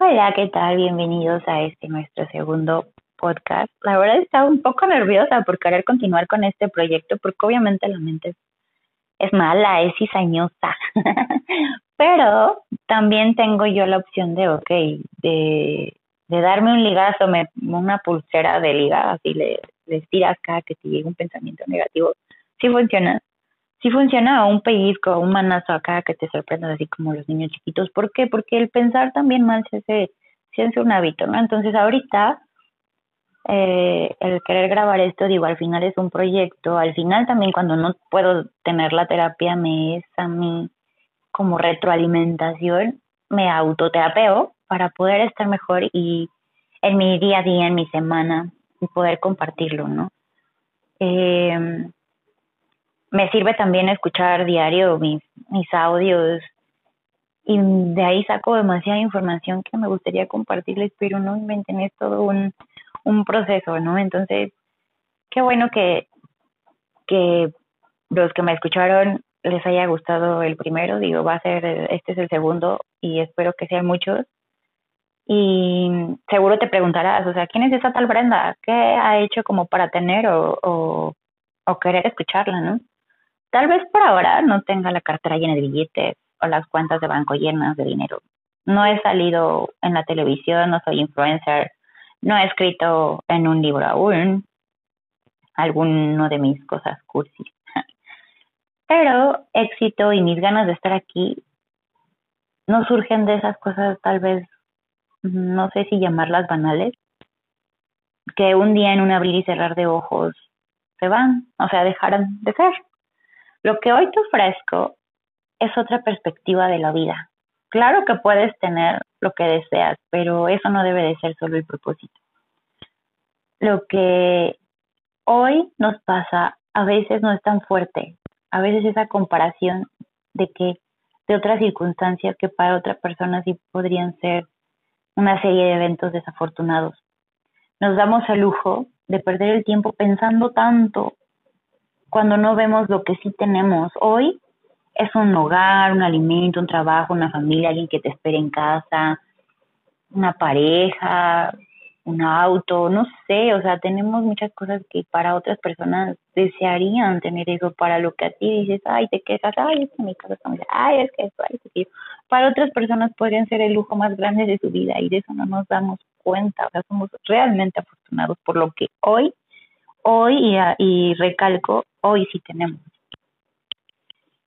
Hola, ¿qué tal? Bienvenidos a este nuestro segundo podcast. La verdad estaba un poco nerviosa por querer continuar con este proyecto porque obviamente la mente es, mala, es cizañosa. Pero también tengo yo la opción de, ok, de, de darme un ligazo, me, una pulsera de liga, así le, le tiras cada que te llega un pensamiento negativo. Sí funciona sí funciona un pellizco, un manazo acá que te sorprenda así como los niños chiquitos. ¿Por qué? Porque el pensar también mal se hace, se hace un hábito, ¿no? Entonces ahorita eh, el querer grabar esto, digo, al final es un proyecto, al final también cuando no puedo tener la terapia me es a mí como retroalimentación, me autoterapeo para poder estar mejor y en mi día a día, en mi semana, y poder compartirlo, ¿no? Eh, me sirve también escuchar diario mis, mis audios y de ahí saco demasiada información que me gustaría compartirles, pero no inventen, es todo un, un proceso, ¿no? Entonces, qué bueno que, que los que me escucharon les haya gustado el primero, digo, va a ser, este es el segundo y espero que sean muchos. Y seguro te preguntarás, o sea, ¿quién es esa tal Brenda? ¿Qué ha hecho como para tener o, o, o querer escucharla, no? Tal vez por ahora no tenga la cartera llena de billetes o las cuentas de banco llenas de dinero. No he salido en la televisión, no soy influencer, no he escrito en un libro aún alguno de mis cosas cursis. Pero éxito y mis ganas de estar aquí no surgen de esas cosas tal vez, no sé si llamarlas banales, que un día en un abrir y cerrar de ojos se van, o sea, dejaron de ser. Lo que hoy te ofrezco es otra perspectiva de la vida. Claro que puedes tener lo que deseas, pero eso no debe de ser solo el propósito. Lo que hoy nos pasa a veces no es tan fuerte. A veces esa comparación de que de otras circunstancias que para otra persona sí podrían ser una serie de eventos desafortunados. Nos damos el lujo de perder el tiempo pensando tanto cuando no vemos lo que sí tenemos. Hoy es un hogar, un alimento, un trabajo, una familia, alguien que te espere en casa, una pareja, un auto, no sé, o sea, tenemos muchas cosas que para otras personas desearían tener eso, para lo que a ti dices, ay, te quejas, ay, es que mi casa está ay, es que eso, ay, es que Para otras personas podrían ser el lujo más grande de su vida y de eso no nos damos cuenta, o sea, somos realmente afortunados por lo que hoy hoy y, recalco, hoy sí tenemos.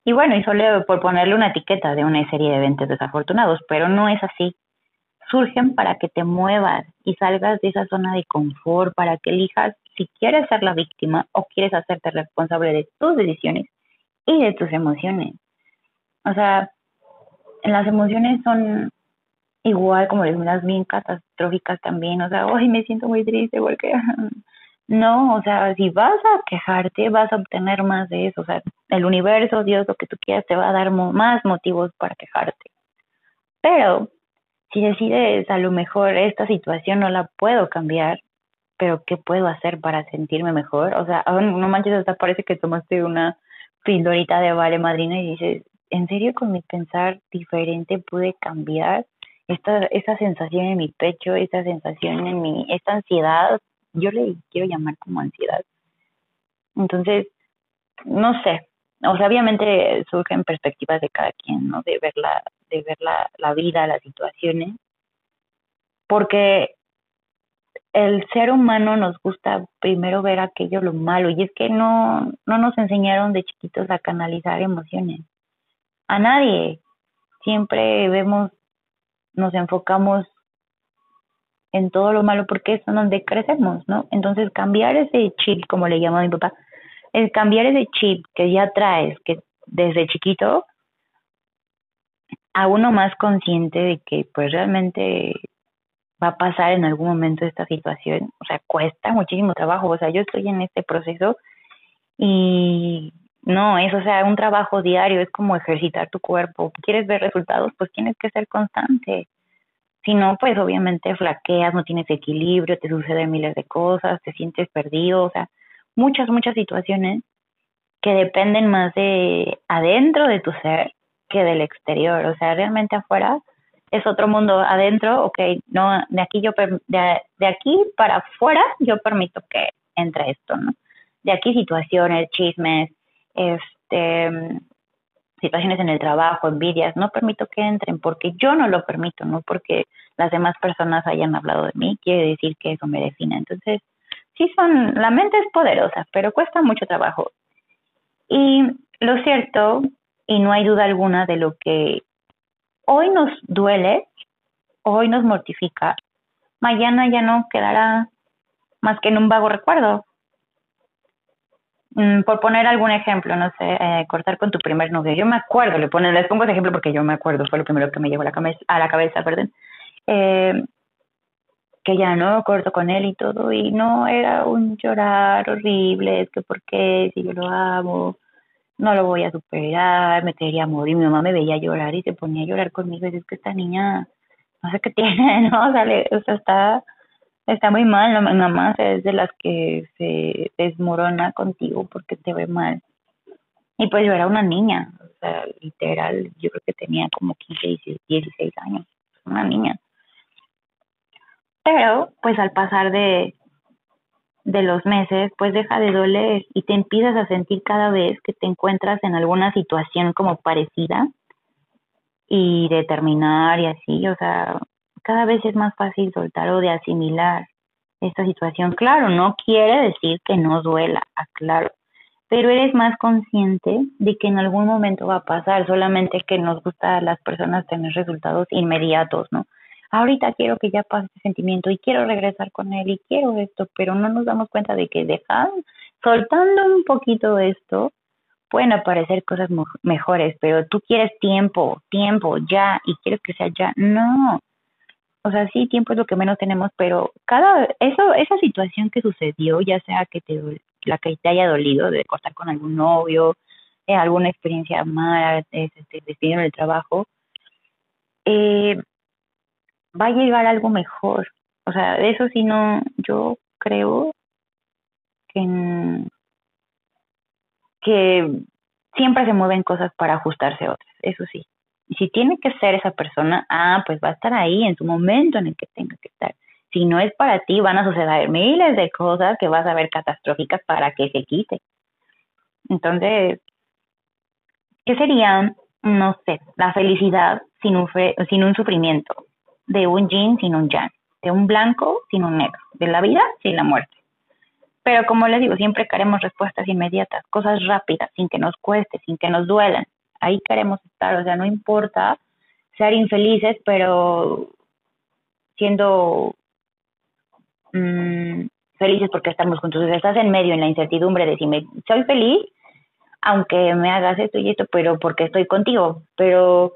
Y bueno, y solo por ponerle una etiqueta de una serie de eventos desafortunados, pero no es así. Surgen para que te muevas y salgas de esa zona de confort, para que elijas si quieres ser la víctima o quieres hacerte responsable de tus decisiones y de tus emociones. O sea, las emociones son igual como las bien catastróficas también. O sea, hoy me siento muy triste porque No, o sea, si vas a quejarte, vas a obtener más de eso. O sea, el universo, Dios, lo que tú quieras, te va a dar más motivos para quejarte. Pero si decides a lo mejor esta situación no la puedo cambiar, pero ¿qué puedo hacer para sentirme mejor? O sea, no manches, hasta parece que tomaste una pildorita de vale madrina y dices, ¿en serio con mi pensar diferente pude cambiar esta, sensación en mi pecho, esta sensación en mi, esta ansiedad yo le quiero llamar como ansiedad. Entonces, no sé, o sea, obviamente surgen perspectivas de cada quien, ¿no? De ver la, de ver la, la vida, las situaciones, porque el ser humano nos gusta primero ver aquello lo malo y es que no, no nos enseñaron de chiquitos a canalizar emociones. A nadie. Siempre vemos, nos enfocamos en todo lo malo porque es donde crecemos, ¿no? Entonces cambiar ese chip, como le llama mi papá, el cambiar ese chip que ya traes, que desde chiquito, a uno más consciente de que pues realmente va a pasar en algún momento esta situación, o sea, cuesta muchísimo trabajo, o sea, yo estoy en este proceso y no, es, o sea, un trabajo diario, es como ejercitar tu cuerpo, quieres ver resultados, pues tienes que ser constante, si no, pues obviamente flaqueas, no tienes equilibrio, te suceden miles de cosas, te sientes perdido, o sea, muchas, muchas situaciones que dependen más de adentro de tu ser que del exterior. O sea, realmente afuera es otro mundo adentro, ok, no, de aquí yo, de, de aquí para afuera yo permito que entre esto, ¿no? De aquí situaciones, chismes, este, situaciones en el trabajo, envidias, no permito que entren porque yo no lo permito, no porque las demás personas hayan hablado de mí, quiere decir que eso me define. Entonces, sí son, la mente es poderosa, pero cuesta mucho trabajo. Y lo cierto, y no hay duda alguna de lo que hoy nos duele, hoy nos mortifica, mañana ya no quedará más que en un vago recuerdo. Mm, por poner algún ejemplo, no sé, eh, cortar con tu primer novio. Yo me acuerdo, le ponen, les pongo ese ejemplo porque yo me acuerdo, fue lo primero que me llegó a la cabeza, a la cabeza perdón. Eh, que ya no corto con él y todo, y no era un llorar horrible, es que por qué, si yo lo amo, no lo voy a superar, me quería morir, mi mamá me veía llorar y se ponía a llorar conmigo, y es que esta niña, no sé qué tiene, ¿no? O o sea está está muy mal, nada más es de las que se desmorona contigo porque te ve mal. Y pues yo era una niña, o sea, literal, yo creo que tenía como 15, 16 años, una niña. Pero, pues al pasar de, de los meses, pues deja de doler y te empiezas a sentir cada vez que te encuentras en alguna situación como parecida y determinar y así, o sea, cada vez es más fácil soltar o de asimilar esta situación. Claro, no quiere decir que no duela, aclaro, pero eres más consciente de que en algún momento va a pasar, solamente que nos gusta a las personas tener resultados inmediatos, ¿no? Ahorita quiero que ya pase este sentimiento y quiero regresar con él y quiero esto, pero no nos damos cuenta de que dejando, soltando un poquito esto, pueden aparecer cosas mejores, pero tú quieres tiempo, tiempo, ya, y quieres que sea ya. No, o sea, sí, tiempo es lo que menos tenemos, pero cada, eso, esa situación que sucedió, ya sea que te, la que te haya dolido de cortar con algún novio, eh, alguna experiencia mala, eh, te despidieron del trabajo, eh, va a llegar algo mejor. O sea, de eso sí no, yo creo que, que siempre se mueven cosas para ajustarse a otras, eso sí. Si tiene que ser esa persona, ah, pues va a estar ahí en su momento en el que tenga que estar. Si no es para ti, van a suceder miles de cosas que vas a ver catastróficas para que se quite. Entonces, ¿qué sería, no sé, la felicidad sin un, sin un sufrimiento? De un yin sin un yang, de un blanco sin un negro, de la vida sin la muerte. Pero como les digo, siempre queremos respuestas inmediatas, cosas rápidas, sin que nos cueste, sin que nos duelan ahí queremos estar, o sea, no importa ser infelices, pero siendo mm, felices porque estamos juntos. O sea, estás en medio, en la incertidumbre de si me, soy feliz, aunque me hagas esto y esto, pero porque estoy contigo. Pero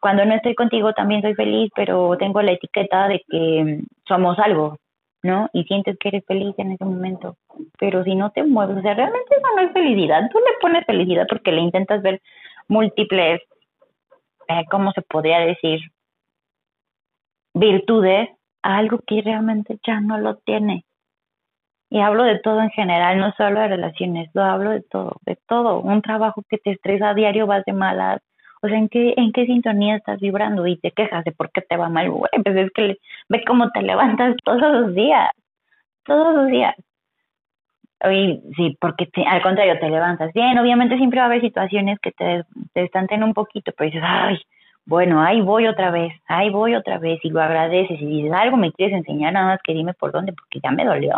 cuando no estoy contigo también soy feliz, pero tengo la etiqueta de que somos algo, ¿no? Y sientes que eres feliz en ese momento. Pero si no te mueves, o sea, realmente eso no es felicidad. Tú le pones felicidad porque le intentas ver múltiples, eh, ¿cómo se podría decir? Virtudes a algo que realmente ya no lo tiene. Y hablo de todo en general, no solo de relaciones, lo hablo de todo, de todo. Un trabajo que te estresa a diario, vas de malas. O sea, ¿en qué, ¿en qué sintonía estás vibrando? Y te quejas de por qué te va mal. Güey, pues es que ve cómo te levantas todos los días. Todos los días. Oye, sí, porque al contrario, te levantas bien. Obviamente siempre va a haber situaciones que te, te estanten un poquito, pero dices, ay, bueno, ahí voy otra vez, ahí voy otra vez, y lo agradeces, y dices, algo me quieres enseñar, nada más que dime por dónde, porque ya me dolió.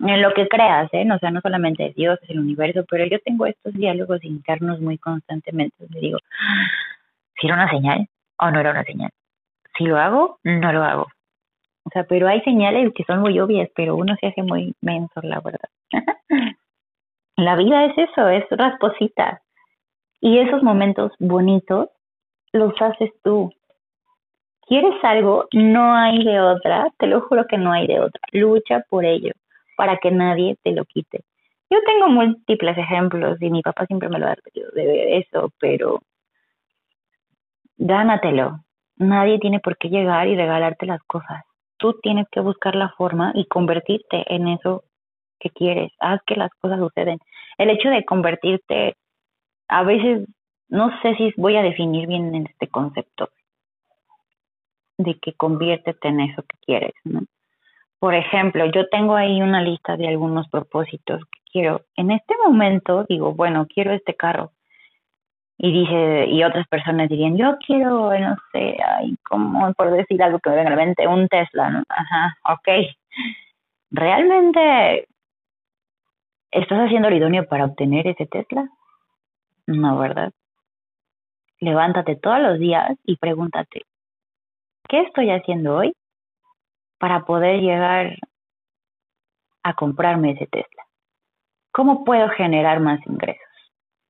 En lo que creas, ¿eh? O sea, no solamente Dios, es el universo, pero yo tengo estos diálogos internos muy constantemente. Me digo, si era una señal o no era una señal. Si lo hago, no lo hago. O sea, pero hay señales que son muy obvias, pero uno se hace muy menso, la verdad. la vida es eso, es rasposita. Y esos momentos bonitos los haces tú. ¿Quieres algo? No hay de otra, te lo juro que no hay de otra. Lucha por ello, para que nadie te lo quite. Yo tengo múltiples ejemplos y mi papá siempre me lo ha repetido de eso, pero gánatelo. Nadie tiene por qué llegar y regalarte las cosas tú tienes que buscar la forma y convertirte en eso que quieres. Haz que las cosas suceden. El hecho de convertirte, a veces, no sé si voy a definir bien en este concepto, de que conviértete en eso que quieres, ¿no? Por ejemplo, yo tengo ahí una lista de algunos propósitos que quiero. En este momento digo, bueno, quiero este carro. Y dice, y otras personas dirían, yo quiero, no sé, ay, como por decir algo que me venga a la mente, un Tesla, ¿no? Ajá, ok. ¿Realmente estás haciendo lo idóneo para obtener ese Tesla? No, ¿verdad? Levántate todos los días y pregúntate, ¿qué estoy haciendo hoy para poder llegar a comprarme ese Tesla? ¿Cómo puedo generar más ingresos?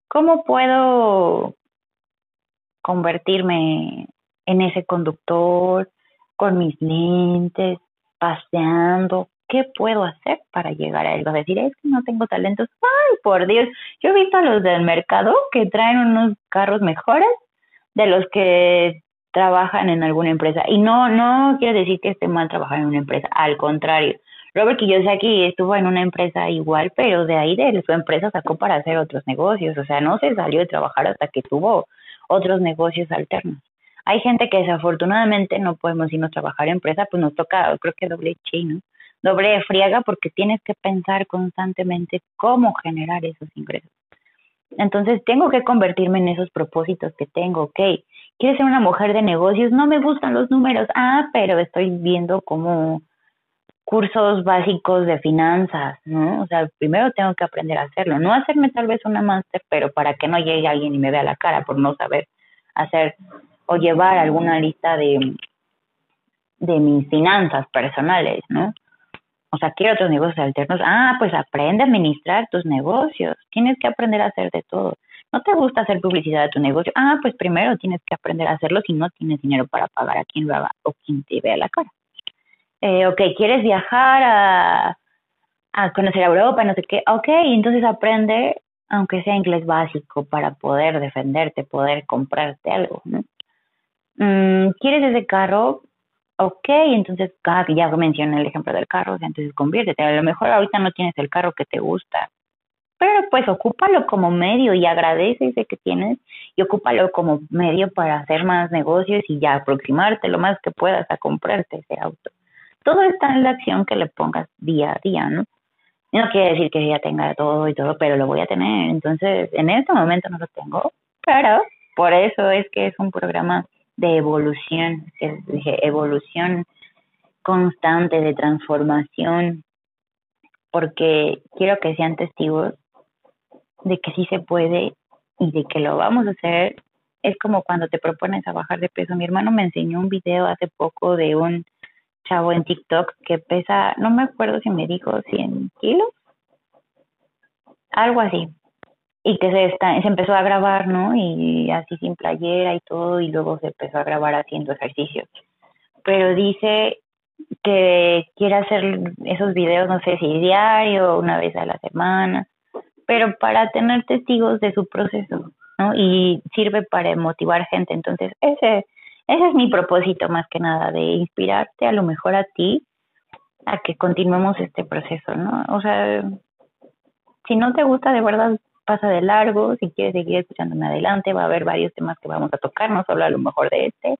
¿Cómo puedo convertirme en ese conductor con mis lentes, paseando? ¿Qué puedo hacer para llegar a él? Vas a decir, es que no tengo talentos. Ay, por Dios, yo he visto a los del mercado que traen unos carros mejores de los que trabajan en alguna empresa. Y no, no quiero decir que esté mal trabajar en una empresa, al contrario. Robert Kiyosaki estuvo en una empresa igual, pero de ahí de su empresa sacó para hacer otros negocios. O sea, no se salió de trabajar hasta que tuvo otros negocios alternos. Hay gente que desafortunadamente no podemos irnos a trabajar en empresa, pues nos toca, creo que doble chino, doble friega, porque tienes que pensar constantemente cómo generar esos ingresos. Entonces tengo que convertirme en esos propósitos que tengo, ok. ¿Quieres ser una mujer de negocios? No me gustan los números. Ah, pero estoy viendo como cursos básicos de finanzas, ¿no? O sea, primero tengo que aprender a hacerlo. No hacerme tal vez una máster, pero para que no llegue alguien y me vea la cara por no saber hacer o llevar alguna lista de, de mis finanzas personales, ¿no? O sea, quiero otros negocios alternos. Ah, pues aprende a administrar tus negocios. Tienes que aprender a hacer de todo. ¿No te gusta hacer publicidad de tu negocio? Ah, pues primero tienes que aprender a hacerlo si no tienes dinero para pagar a quien lo haga o quien te vea la cara. Eh, ok, ¿quieres viajar a, a conocer Europa, no sé qué? Ok, entonces aprende, aunque sea inglés básico, para poder defenderte, poder comprarte algo. Mm, ¿Quieres ese carro? ok, entonces, ah, ya mencioné el ejemplo del carro, entonces conviértete. A lo mejor ahorita no tienes el carro que te gusta, pero pues ocúpalo como medio y agradece ese que tienes y ocúpalo como medio para hacer más negocios y ya aproximarte lo más que puedas a comprarte ese auto. Todo está en la acción que le pongas día a día, ¿no? No quiere decir que ya tenga todo y todo, pero lo voy a tener. Entonces, en este momento no lo tengo, pero por eso es que es un programa de evolución, de evolución constante, de transformación, porque quiero que sean testigos de que sí se puede y de que lo vamos a hacer. Es como cuando te propones a bajar de peso. Mi hermano me enseñó un video hace poco de un chavo en TikTok que pesa, no me acuerdo si me dijo 100 kilos, algo así y que se, está, se empezó a grabar, ¿no? Y así sin playera y todo, y luego se empezó a grabar haciendo ejercicios. Pero dice que quiere hacer esos videos, no sé si diario, una vez a la semana, pero para tener testigos de su proceso, ¿no? Y sirve para motivar gente. Entonces, ese, ese es mi propósito más que nada, de inspirarte a lo mejor a ti a que continuemos este proceso, ¿no? O sea, si no te gusta de verdad, pasa de largo, si quieres seguir escuchándome adelante, va a haber varios temas que vamos a tocar, no solo a lo mejor de este.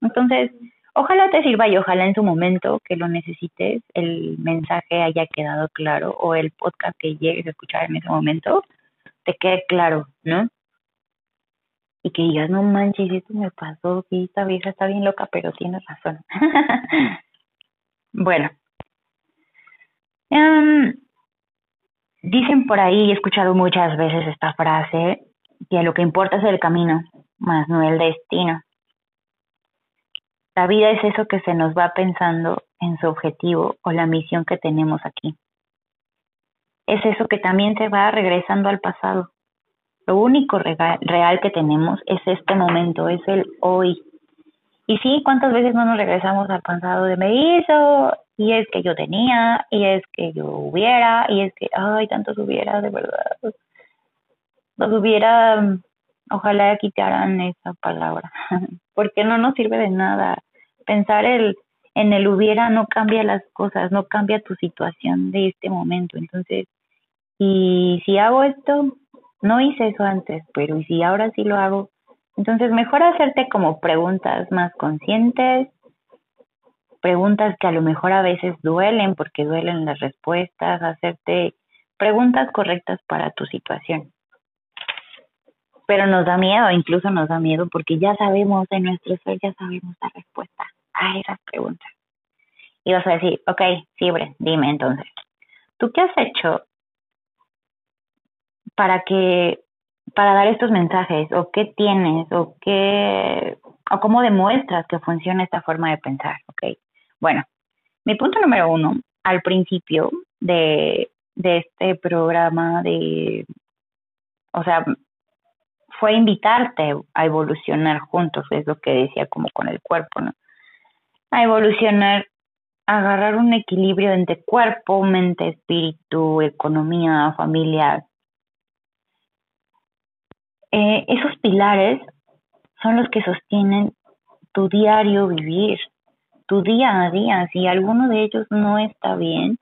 Entonces, ojalá te sirva y ojalá en su momento que lo necesites, el mensaje haya quedado claro o el podcast que llegues a escuchar en ese momento te quede claro, ¿no? Y que digas, no manches, esto me pasó, esta vieja está bien loca, pero tiene razón. bueno. Um, Dicen por ahí, he escuchado muchas veces esta frase, que lo que importa es el camino, más no el destino. La vida es eso que se nos va pensando en su objetivo o la misión que tenemos aquí. Es eso que también se va regresando al pasado. Lo único real que tenemos es este momento, es el hoy. Y sí, ¿cuántas veces no nos regresamos al pasado de me hizo y es que yo tenía, y es que yo hubiera, y es que, ay, tantos hubiera, de verdad. Los hubiera, ojalá quitaran esa palabra, porque no nos sirve de nada. Pensar el, en el hubiera no cambia las cosas, no cambia tu situación de este momento. Entonces, y si hago esto, no hice eso antes, pero y si ahora sí lo hago, entonces mejor hacerte como preguntas más conscientes, preguntas que a lo mejor a veces duelen porque duelen las respuestas, hacerte preguntas correctas para tu situación. Pero nos da miedo, incluso nos da miedo porque ya sabemos en nuestro ser, ya sabemos la respuesta a esas preguntas. Y vas a decir, ok, Sibre, dime entonces, ¿tú qué has hecho para que, para dar estos mensajes? ¿O qué tienes? ¿O qué, o cómo demuestras que funciona esta forma de pensar? Ok, bueno, mi punto número uno, al principio de, de este programa de, o sea, fue invitarte a evolucionar juntos, es lo que decía como con el cuerpo, ¿no? A evolucionar, agarrar un equilibrio entre cuerpo, mente, espíritu, economía, familia. Eh, esos pilares son los que sostienen tu diario vivir, tu día a día. Si alguno de ellos no está bien,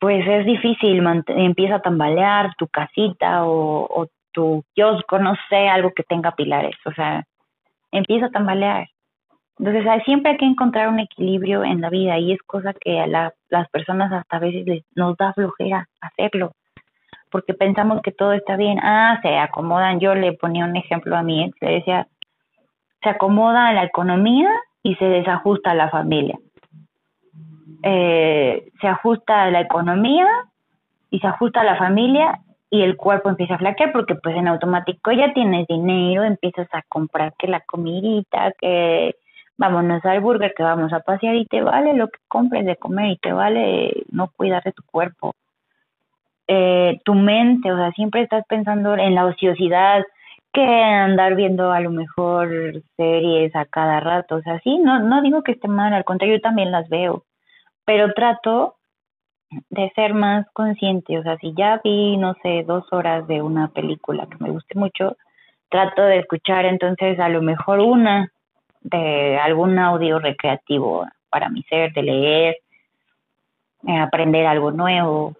pues es difícil, empieza a tambalear tu casita o, tu kiosco, no sé, algo que tenga pilares, o sea, empieza a tambalear. Entonces, siempre hay que encontrar un equilibrio en la vida y es cosa que a las personas hasta a veces les, nos da flojera hacerlo, porque pensamos que todo está bien. Ah, se acomodan. Yo le ponía un ejemplo a mi le decía, se acomoda la economía y se desajusta la familia eh, se ajusta la economía y se ajusta la familia y el cuerpo empieza a flaquear porque pues en automático ya tienes dinero, empiezas a comprar que la comidita, que vámonos al burger, que vamos a pasear y te vale lo que compres de comer y te vale no cuidar de tu cuerpo. Eh, tu mente, o sea, siempre estás pensando en la ociosidad, que andar viendo a lo mejor series a cada rato, o sea, sí, no, no digo que esté mal, al contrario, yo también las veo, pero trato de ser más consciente, o sea, si ya vi, no sé, dos horas de una película que me guste mucho, trato de escuchar entonces a lo mejor una de algún audio recreativo para mi ser, de leer, eh, aprender algo nuevo,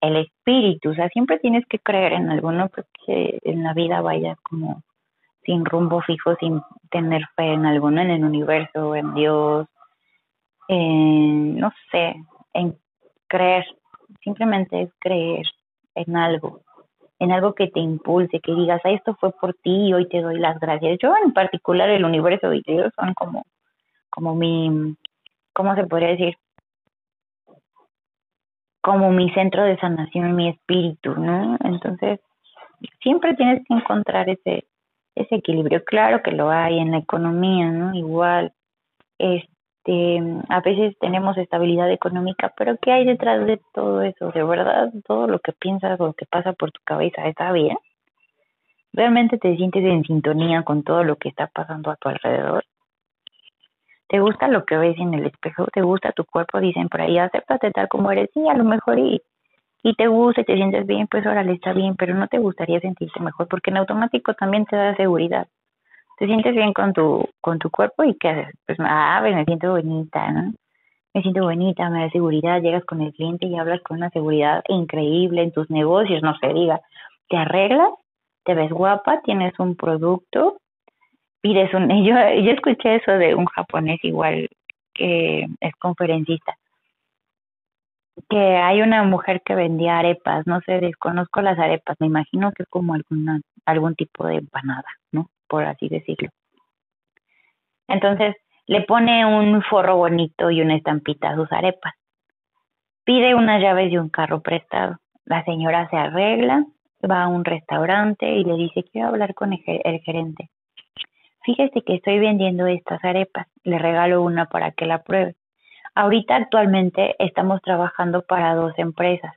el espíritu, o sea, siempre tienes que creer en alguno porque en la vida vayas como sin rumbo fijo, sin tener fe en alguno, en el universo, en Dios, en, no sé, en creer, simplemente es creer en algo, en algo que te impulse, que digas, ah, esto fue por ti y hoy te doy las gracias. Yo en particular el universo y Dios son como, como mi, ¿cómo se podría decir? Como mi centro de sanación, mi espíritu, ¿no? Entonces, siempre tienes que encontrar ese, ese equilibrio. Claro que lo hay en la economía, ¿no? Igual, este a veces tenemos estabilidad económica, pero ¿qué hay detrás de todo eso? ¿De verdad todo lo que piensas o lo que pasa por tu cabeza está bien? ¿Realmente te sientes en sintonía con todo lo que está pasando a tu alrededor? ¿Te gusta lo que ves en el espejo? ¿Te gusta tu cuerpo? Dicen por ahí, acéptate tal como eres. Sí, a lo mejor y, y te gusta y te sientes bien, pues órale, está bien, pero no te gustaría sentirte mejor porque en automático también te da seguridad te sientes bien con tu, con tu cuerpo y qué haces, pues, ah, pues me siento bonita, ¿no? Me siento bonita, me da seguridad, llegas con el cliente y hablas con una seguridad increíble en tus negocios, no se diga, te arreglas, te ves guapa, tienes un producto, pides un, yo, yo escuché eso de un japonés igual que es conferencista, que hay una mujer que vendía arepas, no sé, desconozco las arepas, me imagino que es como alguna, algún tipo de empanada, ¿no? por así decirlo. Entonces le pone un forro bonito y una estampita a sus arepas. Pide unas llaves de un carro prestado. La señora se arregla, va a un restaurante y le dice, quiero hablar con el, gerente. Fíjese que estoy vendiendo estas arepas, le regalo una para que la pruebe. Ahorita actualmente estamos trabajando para dos empresas.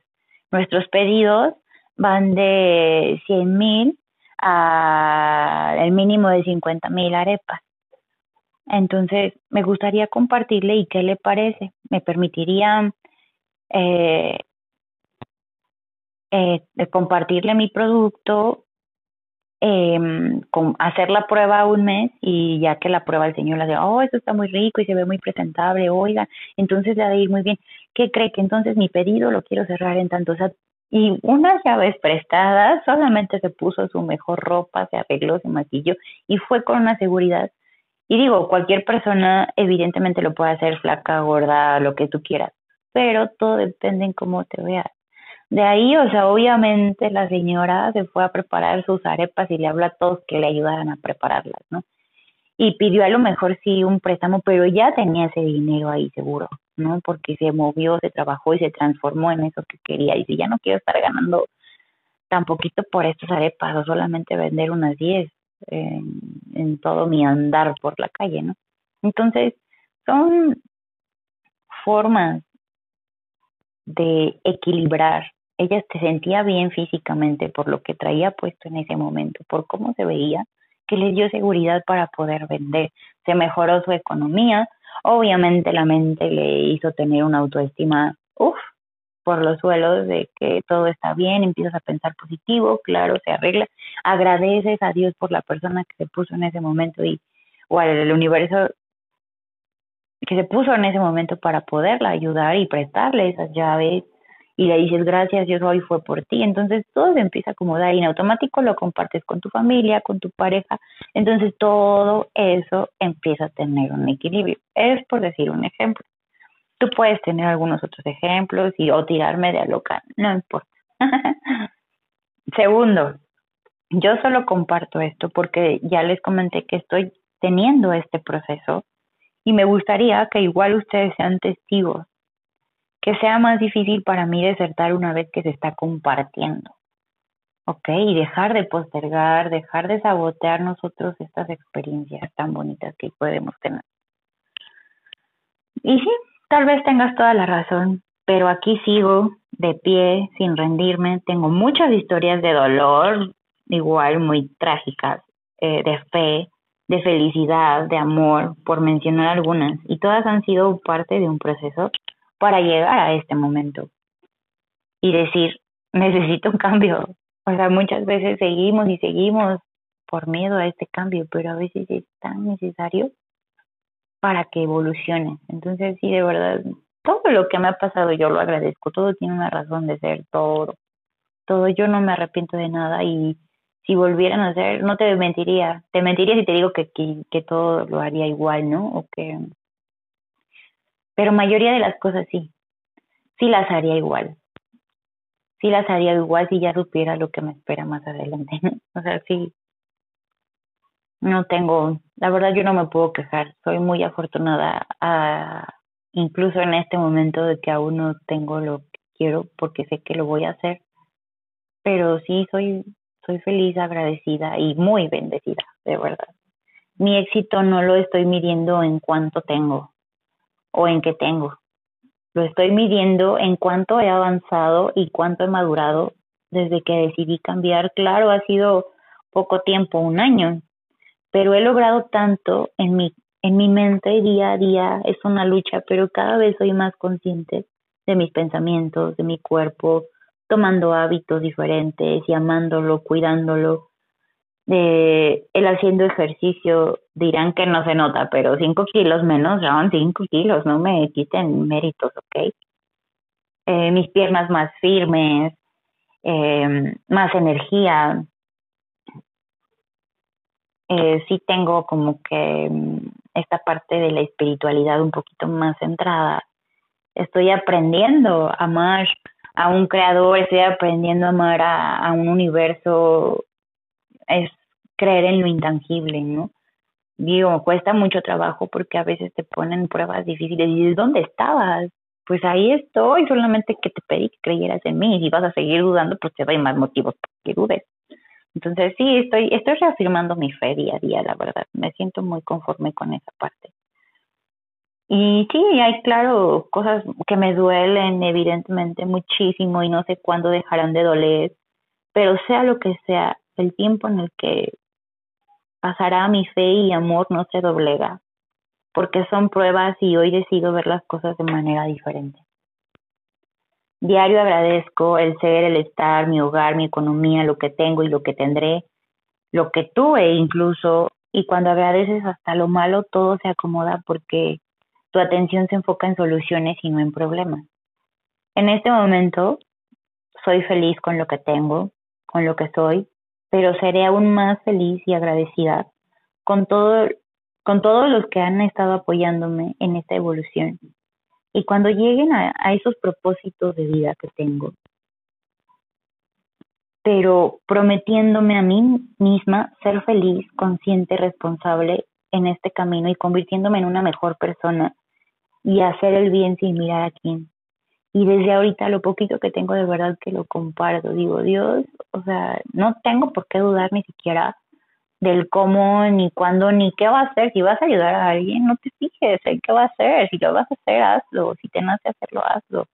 Nuestros pedidos van de 100 mil a el mínimo de 50 mil arepas. Entonces, me gustaría compartirle y qué le parece. Me permitiría eh, eh, compartirle mi producto, em, hacer la prueba un mes y ya que la prueba el señor le dice, oh, esto está muy rico y se ve muy presentable, oiga, entonces le va a ir muy bien. ¿Qué cree que entonces mi pedido lo quiero cerrar en tanto? O sea, y unas llaves prestadas, solamente se puso su mejor ropa, se arregló, se maquilló y fue con una seguridad. Y digo, cualquier persona evidentemente lo puede hacer flaca, gorda, lo que tú quieras, pero todo depende en cómo te veas. De ahí, o sea, obviamente la señora se fue a preparar sus arepas y le habló a todos que le ayudaran a prepararlas, ¿no? Y pidió a lo mejor sí un préstamo, pero ya tenía ese dinero ahí seguro, ¿no? Porque se movió, se trabajó y se transformó en eso que quería. Y si ya no quiero estar ganando tan poquito por estas arepas o solamente vender unas 10, en, todo mi andar por la calle, ¿no? Entonces, son formas de equilibrar. Ella se sentía bien físicamente por lo que traía puesto en ese momento, por cómo se veía, que le dio seguridad para poder vender. Se mejoró su economía, obviamente la mente le hizo tener una autoestima, uff, por los suelos de que todo está bien, empiezas a pensar positivo, claro, se arregla, agradeces a Dios por la persona que se puso en ese momento y o al universo que se puso en ese momento para poderla ayudar y prestarle esas llaves y le dices gracias Dios hoy fue por ti entonces todo se empieza a acomodar y en automático lo compartes con tu familia con tu pareja. Entonces todo eso empieza a tener un equilibrio. Es por decir un ejemplo. Tú puedes tener algunos otros ejemplos y o tirarme de a loca, no importa. Segundo, yo solo comparto esto porque ya les comenté que estoy teniendo este proceso y me gustaría que igual ustedes sean testigos, que sea más difícil para mí desertar una vez que se está compartiendo. ¿Ok? Y dejar de postergar, dejar de sabotear nosotros estas experiencias tan bonitas que podemos tener. Y sí, Tal vez tengas toda la razón, pero aquí sigo de pie, sin rendirme. Tengo muchas historias de dolor, igual muy trágicas, eh, de fe, de felicidad, de amor, por mencionar algunas, y todas han sido parte de un proceso para llegar a este momento y decir, necesito un cambio. O sea, muchas veces seguimos y seguimos por miedo a este cambio, pero a veces es tan necesario para que evolucione. Entonces, sí, de verdad, todo lo que me ha pasado yo lo agradezco, todo tiene una razón de ser, todo, todo, yo no me arrepiento de nada y si volvieran a hacer, no te mentiría, te mentiría si te digo que, que, que todo lo haría igual, ¿no? O que, pero mayoría de las cosas sí, sí las haría igual, sí las haría igual si ya supiera lo que me espera más adelante, o sea, sí, no tengo, la verdad yo no me puedo quejar, soy muy afortunada, incluso en este momento de que aún no tengo lo que quiero porque sé que lo voy a hacer, pero sí soy, soy feliz, agradecida y muy bendecida, de verdad. Mi éxito no lo estoy midiendo en cuánto tengo o en qué tengo, lo estoy midiendo en cuánto he avanzado y cuánto he madurado desde que decidí cambiar. Claro, ha sido poco tiempo, un año, pero he logrado tanto en mi, en mi mente día a día, es una lucha, pero cada vez soy más consciente de mis pensamientos, de mi cuerpo, tomando hábitos diferentes y amándolo, cuidándolo. De él haciendo ejercicio, dirán que no se nota, pero cinco kilos menos son cinco kilos, no me quiten méritos, ¿ok? Eh, mis piernas más firmes, eh, más energía, eh, sí tengo como que mm, esta parte de la espiritualidad un poquito más centrada. Estoy aprendiendo a amar a un creador, estoy aprendiendo a amar a, un universo, es creer en lo intangible, ¿no? Digo, cuesta mucho trabajo porque a veces te ponen pruebas difíciles y dices, ¿dónde estabas? Pues ahí estoy, solamente que te pedí que creyeras en mí y si vas a seguir dudando, pues te doy más motivos para que dudes. Entonces sí, estoy, estoy reafirmando mi fe día a día, la verdad. Me siento muy conforme con esa parte. Y sí, hay claro cosas que me duelen evidentemente muchísimo y no sé cuándo dejarán de doler, pero sea lo que sea, el tiempo en el que pasará mi fe y amor no se doblega, porque son pruebas y hoy decido ver las cosas de manera diferente. Diario agradezco el ser, el estar, mi hogar, mi economía, lo que tengo y lo que tendré, lo que tuve incluso. Y cuando agradeces hasta lo malo, todo se acomoda porque tu atención se enfoca en soluciones y no en problemas. En este momento soy feliz con lo que tengo, con lo que soy, pero seré aún más feliz y agradecida con todo con todos los que han estado apoyándome en esta evolución. Y cuando lleguen a, a esos propósitos de vida que tengo, pero prometiéndome a mí misma ser feliz, consciente, responsable en este camino y convirtiéndome en una mejor persona y hacer el bien sin mirar a quién. Y desde ahorita lo poquito que tengo de verdad que lo comparto, digo, Dios, o sea, no tengo por qué dudar ni siquiera del cómo, ni cuándo, ni qué va a hacer. Si vas a ayudar a alguien, no te fijes en qué va a hacer. Si lo vas a hacer, hazlo. Si te nace hacerlo, hazlo.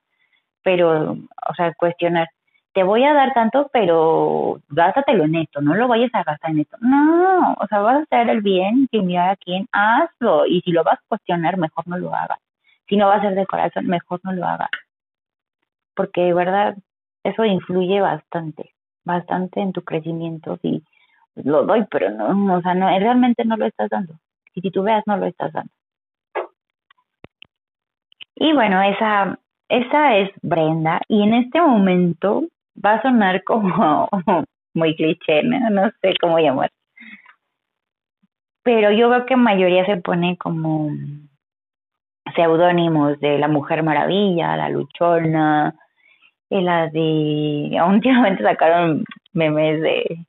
Pero, o sea, cuestionar, te voy a dar tanto, pero gástatelo en esto, no lo vayas a gastar en esto. No, o sea, vas a hacer el bien sin mirar a quién, hazlo. Y si lo vas a cuestionar, mejor no lo hagas. Si no va a ser de corazón, mejor no lo hagas. Porque de verdad, eso influye bastante, bastante en tu crecimiento. Si lo doy, pero no, o sea, no, realmente no lo estás dando. Si tú veas, no lo estás dando. Y bueno, esa, esa es Brenda. Y en este momento va a sonar como muy cliché, ¿no? sé cómo llamar. Pero yo veo que mayoría se pone como seudónimos de la Mujer Maravilla, la Luchona, y la de... Últimamente sacaron memes de,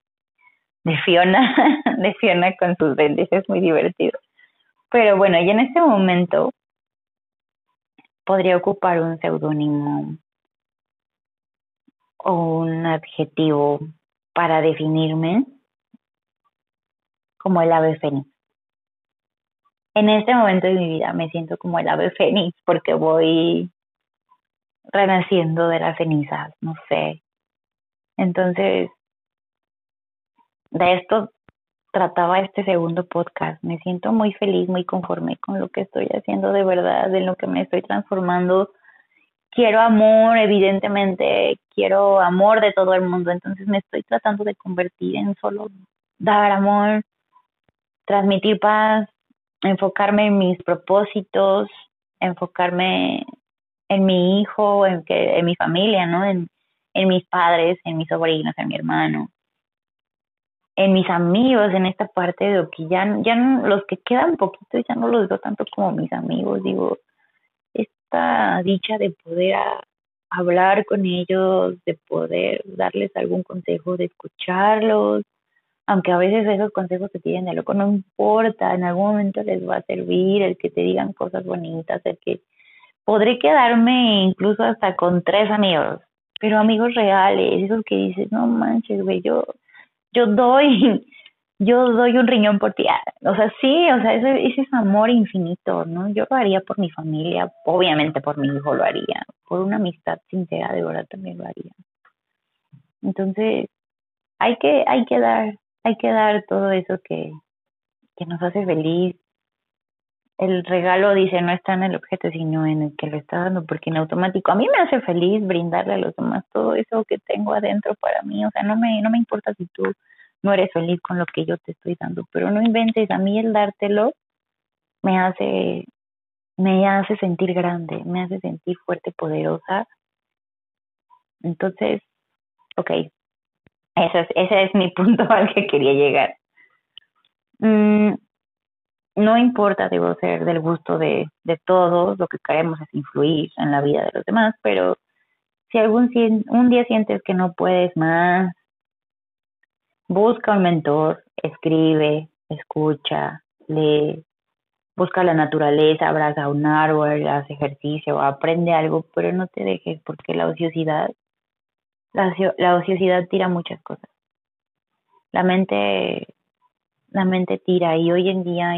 de Fiona, de Fiona con sus dentes, es muy divertido. Pero bueno, y en este momento podría ocupar un seudónimo o un adjetivo para definirme como el ave fénix. En este momento de mi vida me siento como el ave fénix porque voy renaciendo de las cenizas, no sé. Entonces, de esto trataba este segundo podcast. Me siento muy feliz, muy conforme con lo que estoy haciendo de verdad, de lo que me estoy transformando quiero amor, evidentemente, quiero amor de todo el mundo, entonces me estoy tratando de convertir en solo dar amor, transmitir paz, enfocarme en mis propósitos, enfocarme en mi hijo, en que en mi familia, ¿no? En, en mis padres, en mis sobrinos, en mi hermano, en mis amigos, en esta parte de lo que ya, ya los que quedan poquito ya no los veo tanto como mis amigos, digo, esta dicha de poder hablar con ellos, de poder darles algún consejo, de escucharlos, aunque a veces esos consejos te tienen de loco, no importa, en algún momento les va a servir el que te digan cosas bonitas, el que podré quedarme incluso hasta con tres amigos, pero amigos reales, esos que dices, no manches, güey, yo, yo doy yo doy un riñón por ti. O sea, sí, o sea, ese, ese es amor infinito, ¿no? Yo lo haría por mi familia, obviamente por mi hijo lo haría, por una amistad sincera de verdad también lo haría. Entonces, hay que, hay que dar, hay que dar todo eso que, que nos hace feliz. El regalo, dice, no está en el objeto, sino en el que lo está dando, porque en automático a mí me hace feliz brindarle a los demás todo eso que tengo adentro para mí. O sea, no me, no me importa si tú no eres feliz con lo que yo te estoy dando, pero no inventes, a mí el dártelo me hace, me hace sentir grande, me hace sentir fuerte, poderosa. Entonces, ok, ese es, ese es mi punto al que quería llegar. Mm, no importa, debo ser del gusto de, de todos, lo que queremos es influir en la vida de los demás, pero si algún un día sientes que no puedes más, Busca un mentor, escribe, escucha, lee, busca la naturaleza, abraza un árbol, haz ejercicio, aprende algo, pero no te dejes porque la ociosidad, la, la ociosidad tira muchas cosas. La mente, la mente tira y hoy en día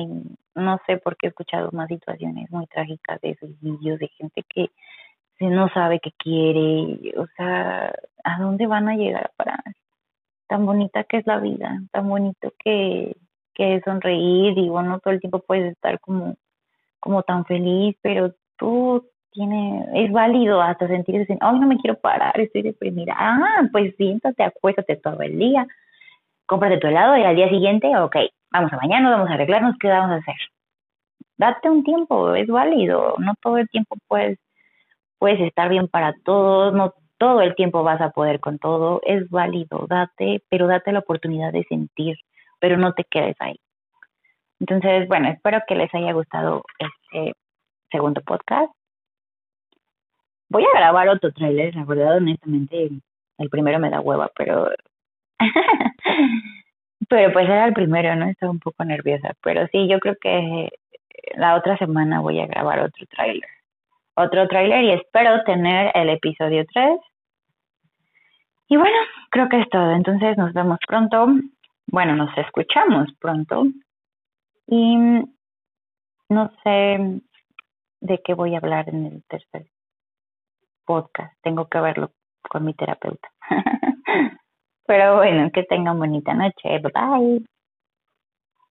no sé por qué he escuchado más situaciones muy trágicas de suicidios, de gente que no sabe qué quiere, o sea, ¿a dónde van a llegar a parar? tan bonita que es la vida, tan bonito que, que sonreír, digo, no todo el tiempo puedes estar como, como tan feliz, pero tú tienes, es válido hasta sentirse, ay, no me quiero parar, estoy deprimida. Ah, pues siéntate, acuéstate todo el día, cómprate tu helado y al día siguiente, ok, vamos a bañarnos, vamos a arreglarnos, ¿qué vamos a hacer? Date un tiempo, es válido, no todo el tiempo puedes, puedes estar bien para todos, no todo el tiempo vas a poder con todo, es válido, date, pero date la oportunidad de sentir, pero no te quedes ahí. Entonces, bueno, espero que les haya gustado este segundo podcast. Voy a grabar otro trailer, la verdad, honestamente, el primero me da hueva, pero... pero pues era el primero, ¿no? Estaba un poco nerviosa, pero sí, yo creo que la otra semana voy a grabar otro trailer. Otro trailer y espero tener el episodio 3. Y bueno, creo que es todo. Entonces nos vemos pronto. Bueno, nos escuchamos pronto. Y no sé de qué voy a hablar en el tercer podcast. Tengo que verlo con mi terapeuta. Pero bueno, que tengan bonita noche. Bye bye.